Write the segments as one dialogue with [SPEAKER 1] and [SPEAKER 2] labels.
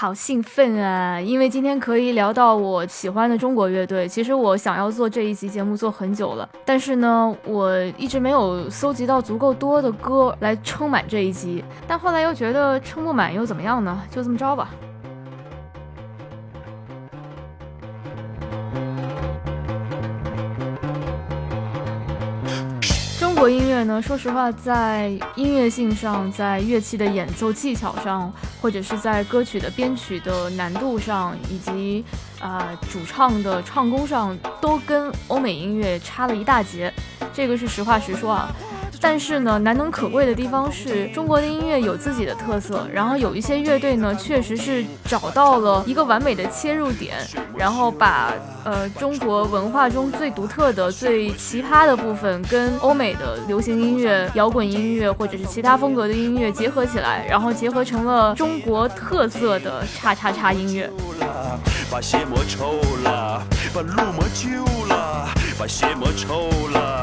[SPEAKER 1] 好兴奋啊！因为今天可以聊到我喜欢的中国乐队。其实我想要做这一集节目做很久了，但是呢，我一直没有搜集到足够多的歌来撑满这一集。但后来又觉得撑不满又怎么样呢？就这么着吧。国音乐呢，说实话，在音乐性上，在乐器的演奏技巧上，或者是在歌曲的编曲的难度上，以及啊主唱的唱功上，都跟欧美音乐差了一大截。这个是实话实说啊。但是呢，难能可贵的地方是中国的音乐有自己的特色，然后有一些乐队呢，确实是找到了一个完美的切入点，然后把呃中国文化中最独特的、最奇葩的部分，跟欧美的流行音乐、摇滚音乐或者是其他风格的音乐结合起来，然后结合成了中国特色的叉叉叉音乐。把鞋磨抽了，把路磨旧了，把鞋磨抽了。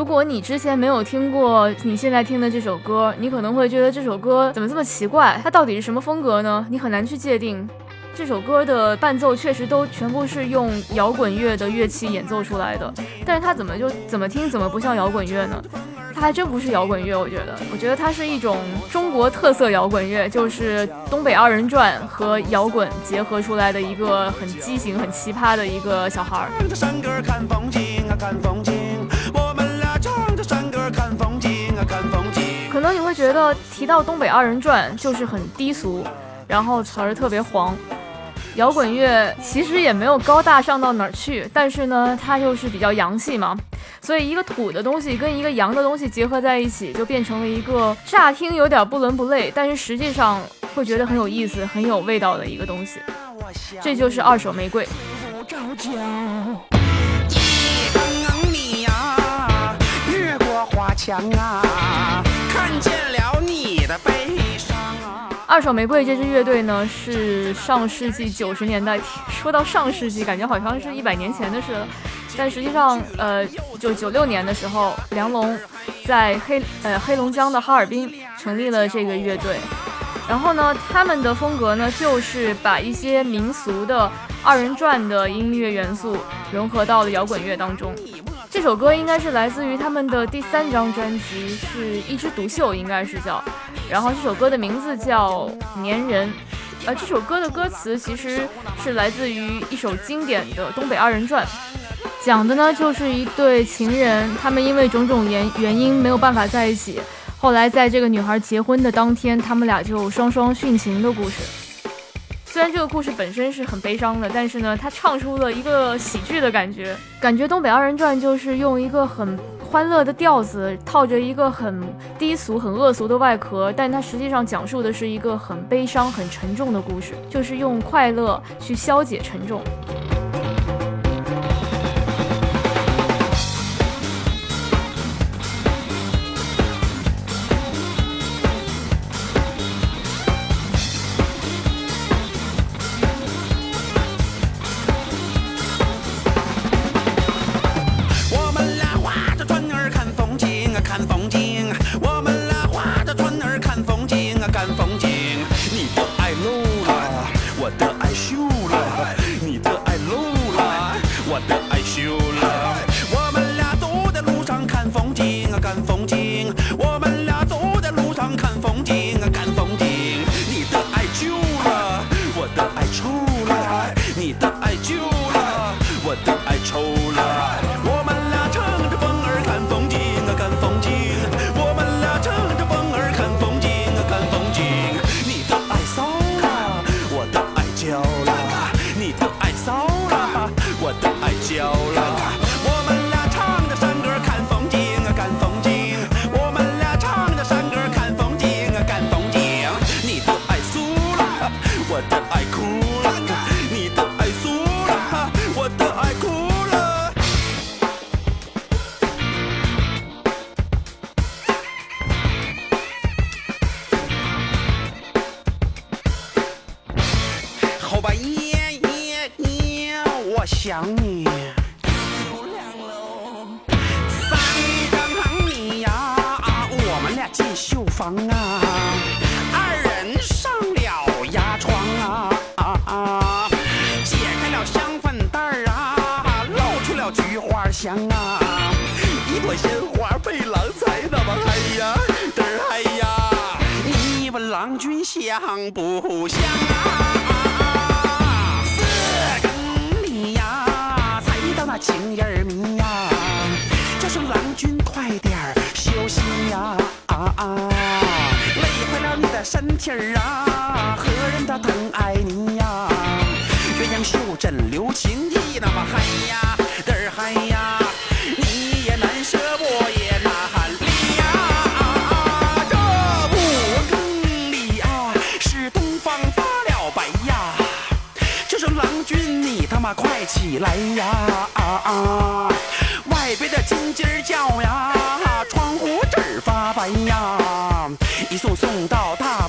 [SPEAKER 1] 如果你之前没有听过你现在听的这首歌，你可能会觉得这首歌怎么这么奇怪？它到底是什么风格呢？你很难去界定。这首歌的伴奏确实都全部是用摇滚乐的乐器演奏出来的，但是它怎么就怎么听怎么不像摇滚乐呢？它还真不是摇滚乐，我觉得，我觉得它是一种中国特色摇滚乐，就是东北二人转和摇滚结合出来的一个很畸形、很奇葩的一个小孩儿。觉得提到东北二人转就是很低俗，然后词儿特别黄。摇滚乐其实也没有高大上到哪儿去，但是呢，它就是比较洋气嘛。所以一个土的东西跟一个洋的东西结合在一起，就变成了一个乍听有点不伦不类，但是实际上会觉得很有意思、很有味道的一个东西。这就是二手玫瑰。墙啊，看见二手玫瑰这支乐队呢，是上世纪九十年代。说到上世纪，感觉好像是一百年前的事了。但实际上，呃，就九六年的时候，梁龙在黑呃黑龙江的哈尔滨成立了这个乐队。然后呢，他们的风格呢，就是把一些民俗的二人转的音乐元素融合到了摇滚乐当中。这首歌应该是来自于他们的第三张专辑，是一枝独秀，应该是叫。然后这首歌的名字叫《粘人》，呃，这首歌的歌词其实是来自于一首经典的东北二人转，讲的呢就是一对情人，他们因为种种原原因没有办法在一起，后来在这个女孩结婚的当天，他们俩就双双殉情的故事。虽然这个故事本身是很悲伤的，但是呢，他唱出了一个喜剧的感觉。感觉东北二人转就是用一个很欢乐的调子，套着一个很低俗、很恶俗的外壳，但它实际上讲述的是一个很悲伤、很沉重的故事，就是用快乐去消解沉重。想进绣房啊。
[SPEAKER 2] 二人上了牙床啊，解开了香粉袋儿啊，露出了菊花香啊，一朵鲜花被郎才那么嗨呀，嘚儿嗨呀，你问郎君香不香啊？四更里呀，才到那情人迷呀，叫声郎君快点儿休息呀。啊累坏了你的身体儿啊，何人他疼爱你呀？鸳鸯袖枕留情意，那么嗨呀，嘚儿嗨呀，你也难舍，我也难离呀。这五更里啊，是东方发了白呀，就说郎君你他妈快起来呀！啊外边的金鸡儿叫呀，白呀。一送送到大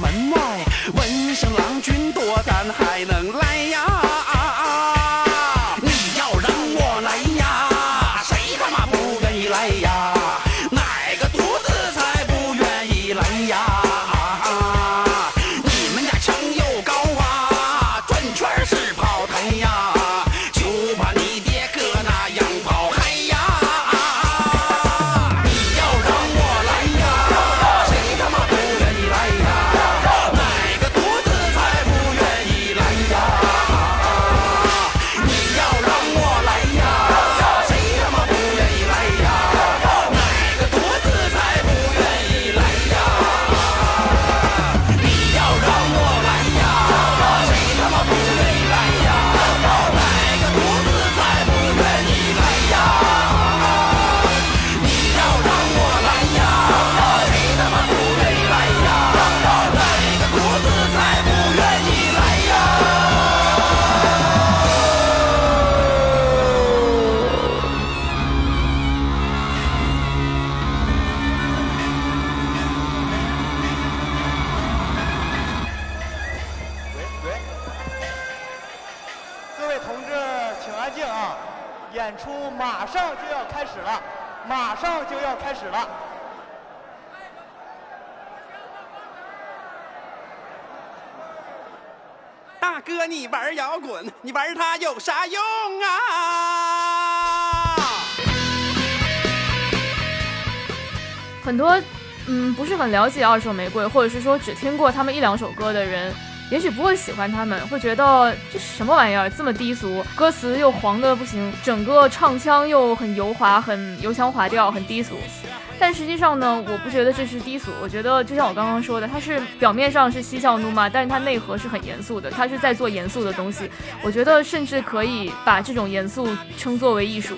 [SPEAKER 3] 演出马上就要开始了，马上就要开始了。
[SPEAKER 2] 大哥，你玩摇滚，你玩它有啥用啊？
[SPEAKER 1] 很多嗯不是很了解二手玫瑰，或者是说只听过他们一两首歌的人，也许不会喜欢他们，会觉得这什么玩意儿这么低俗，歌词又黄的不行，整个唱腔又很油滑，很油腔滑调，很低俗。但实际上呢，我不觉得这是低俗，我觉得就像我刚刚说的，它是表面上是嬉笑怒骂，但是它内核是很严肃的，它是在做严肃的东西。我觉得甚至可以把这种严肃称作为艺术。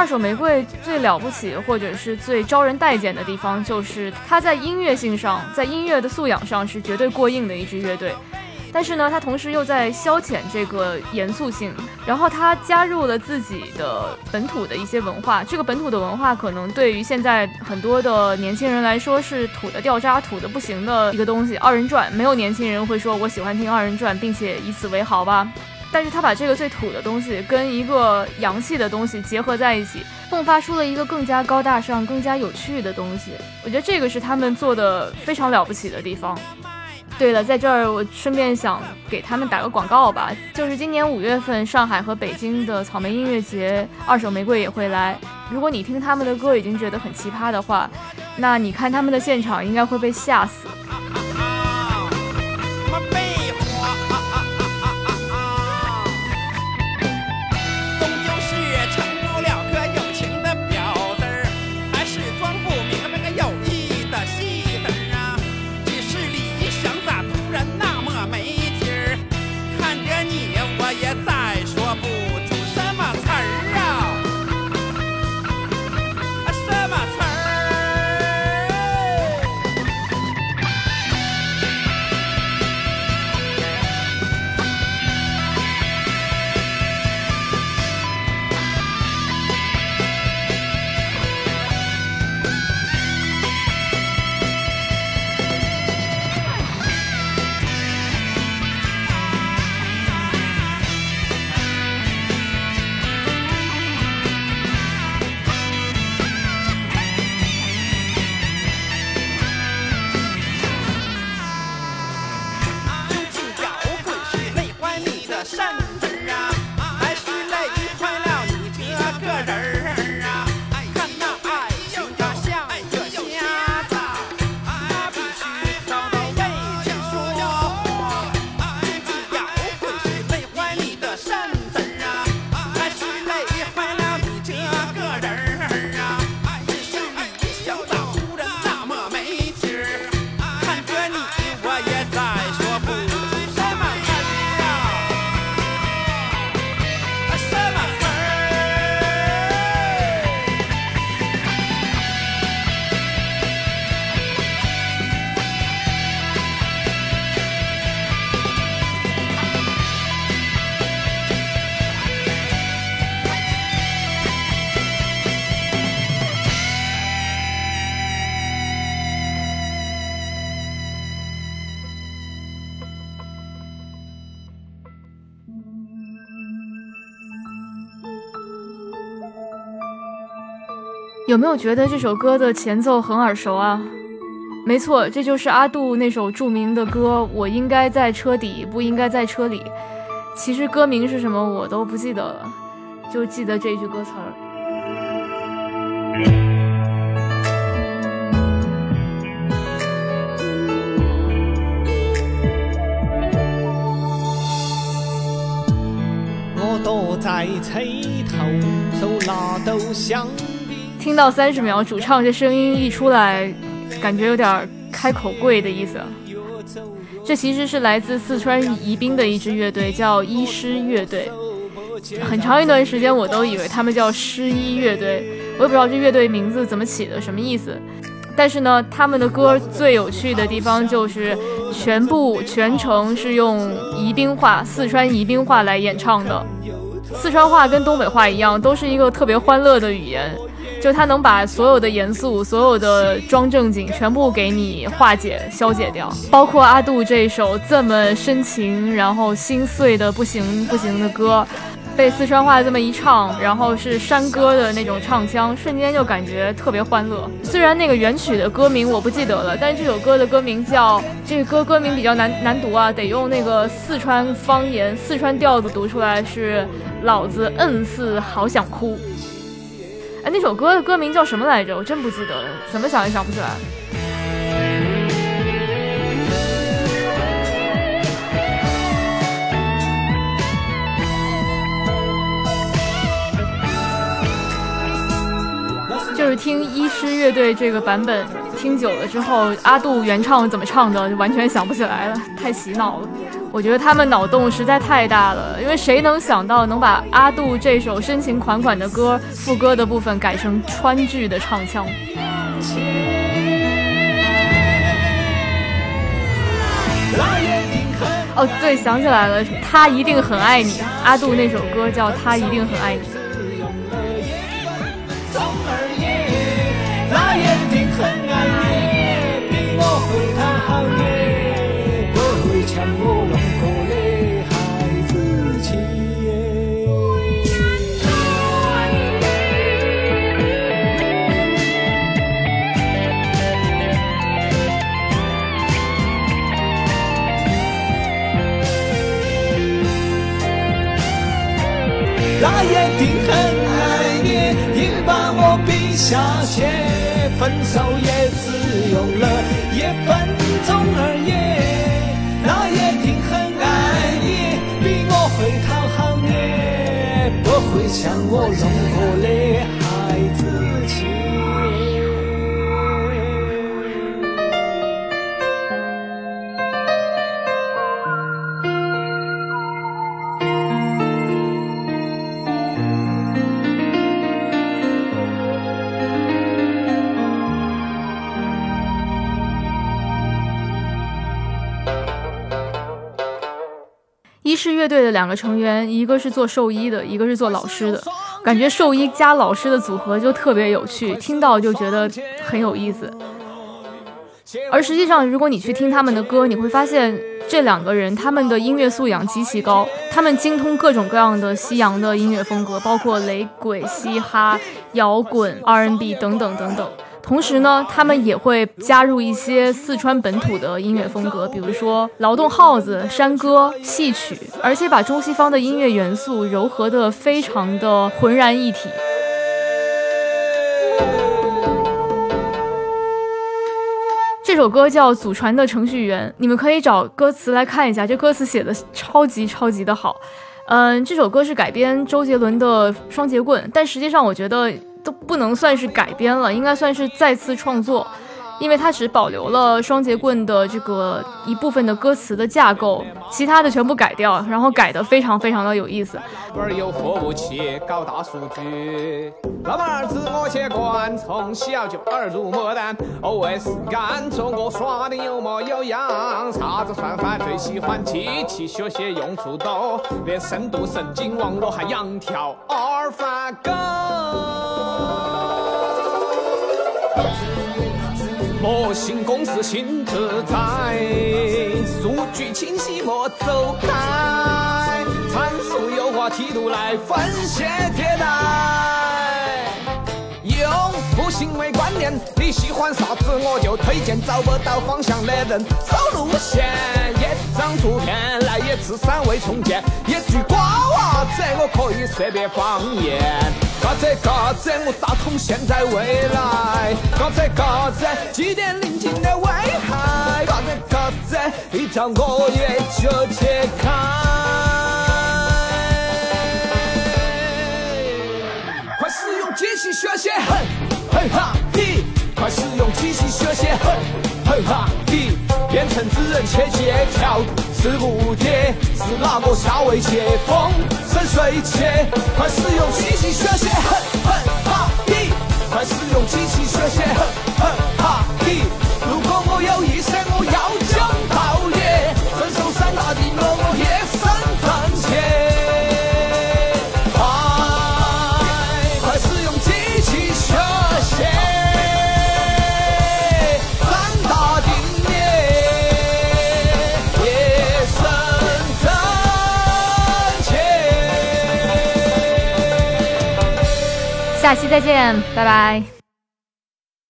[SPEAKER 1] 二手玫瑰最了不起，或者是最招人待见的地方，就是它在音乐性上，在音乐的素养上是绝对过硬的一支乐队。但是呢，它同时又在消遣这个严肃性，然后它加入了自己的本土的一些文化。这个本土的文化可能对于现在很多的年轻人来说是土的掉渣、土的不行的一个东西。二人转，没有年轻人会说我喜欢听二人转，并且以此为豪吧。但是他把这个最土的东西跟一个洋气的东西结合在一起，迸发出了一个更加高大上、更加有趣的东西。我觉得这个是他们做的非常了不起的地方。对了，在这儿我顺便想给他们打个广告吧，就是今年五月份上海和北京的草莓音乐节，二手玫瑰也会来。如果你听他们的歌已经觉得很奇葩的话，那你看他们的现场应该会被吓死。
[SPEAKER 2] 有没
[SPEAKER 1] 有觉得这首歌的前奏很耳熟啊？没错，这就是阿杜那首著名的歌《我应该在车底，不应该在车里》。其实歌名是什么我都不记得了，就记得这句歌词儿。我躲在车头，手拿豆香。听到三十秒，主唱这声音一出来。感觉有点开口跪的意思。这其实是来自四川宜宾的一支乐队，叫医师乐队。很长一段时间，我都以为他们叫诗医乐队，我也不知道这乐队名字怎么起的，什么意思。但是呢，他们的歌最有趣的地方就是全部全程是用宜宾话、四川宜宾话来演唱的。四川话跟东北话一样，都是一个特别欢乐的语言。就他能把所有的严肃、所有的装正经全部给你化解、消解掉，包括阿杜这一首这么深情、然后心碎的不行不行的歌，被四川话这么一唱，然后是山歌的那种唱腔，瞬间就感觉特别欢乐。虽然那个原曲的歌名我不记得了，但是这首歌的歌名叫这个歌歌名比较难难读啊，得用那个四川方言、四川调子读出来，是老子嗯似好想哭。那首歌的歌名叫什么来着？我真不记得了，怎么想也想不起来。就是听医师乐队这个版本，听久了之后，阿杜原唱怎么唱的，就完全想不起来了，太洗脑了。我觉得他们脑洞实在太大了，因为谁能想到能把阿杜这首深情款款的歌副歌的部分改成川剧的唱腔？哦，对，想起来了，他一定很爱你。阿杜那首歌叫《他一定很爱你》。
[SPEAKER 4] 他一定很爱你，应把我比下去，分手也只用了将我弄过的
[SPEAKER 1] 乐队的两个成员，一个是做兽医的，一个是做老师的。感觉兽医加老师的组合就特别有趣，听到就觉得很有意思。而实际上，如果你去听他们的歌，你会发现这两个人他们的音乐素养极其高，他们精通各种各样的西洋的音乐风格，包括雷鬼、嘻哈、摇滚、R&B 等等等等。同时呢，他们也会加入一些四川本土的音乐风格，比如说劳动号子、山歌、戏曲，而且把中西方的音乐元素糅合的非常的浑然一体。这首歌叫《祖传的程序员》，你们可以找歌词来看一下，这歌词写的超级超级的好。嗯，这首歌是改编周杰伦的《双截棍》，但实际上我觉得。都不能算是改编了，应该算是再次创作，因为它只保留了双截棍的这个一部分的歌词的架构，其他的全部改掉，然后改的非常非常的有意思。
[SPEAKER 4] 玩有服务器搞大数据，老板儿自我习惯，从小就耳濡目染。OS 干中我耍的有模有样，啥子算法最喜欢机器学习用处多，连深度神经网络还养条阿尔法狗。模型公司新自在，数据清晰莫走开，参数优化梯度来分析迭代，不行为观念。你喜欢啥子，我就推荐找不到方向的人。走路线，一张图片来一次三维重建，一句瓜娃子我可以识别方言。嘎子嘎子，我打通现在未来。嘎子嘎子，几点临近的危害。嘎子嘎子，一条我也就解开。快使用机器学习，哼哈嘿，快使用机器学习，哼哼哈嘿，变成纸人切接条，是蝴蝶，是那个下围棋？风生水切，快使用机器学习，哼哼，
[SPEAKER 1] 再见，拜拜。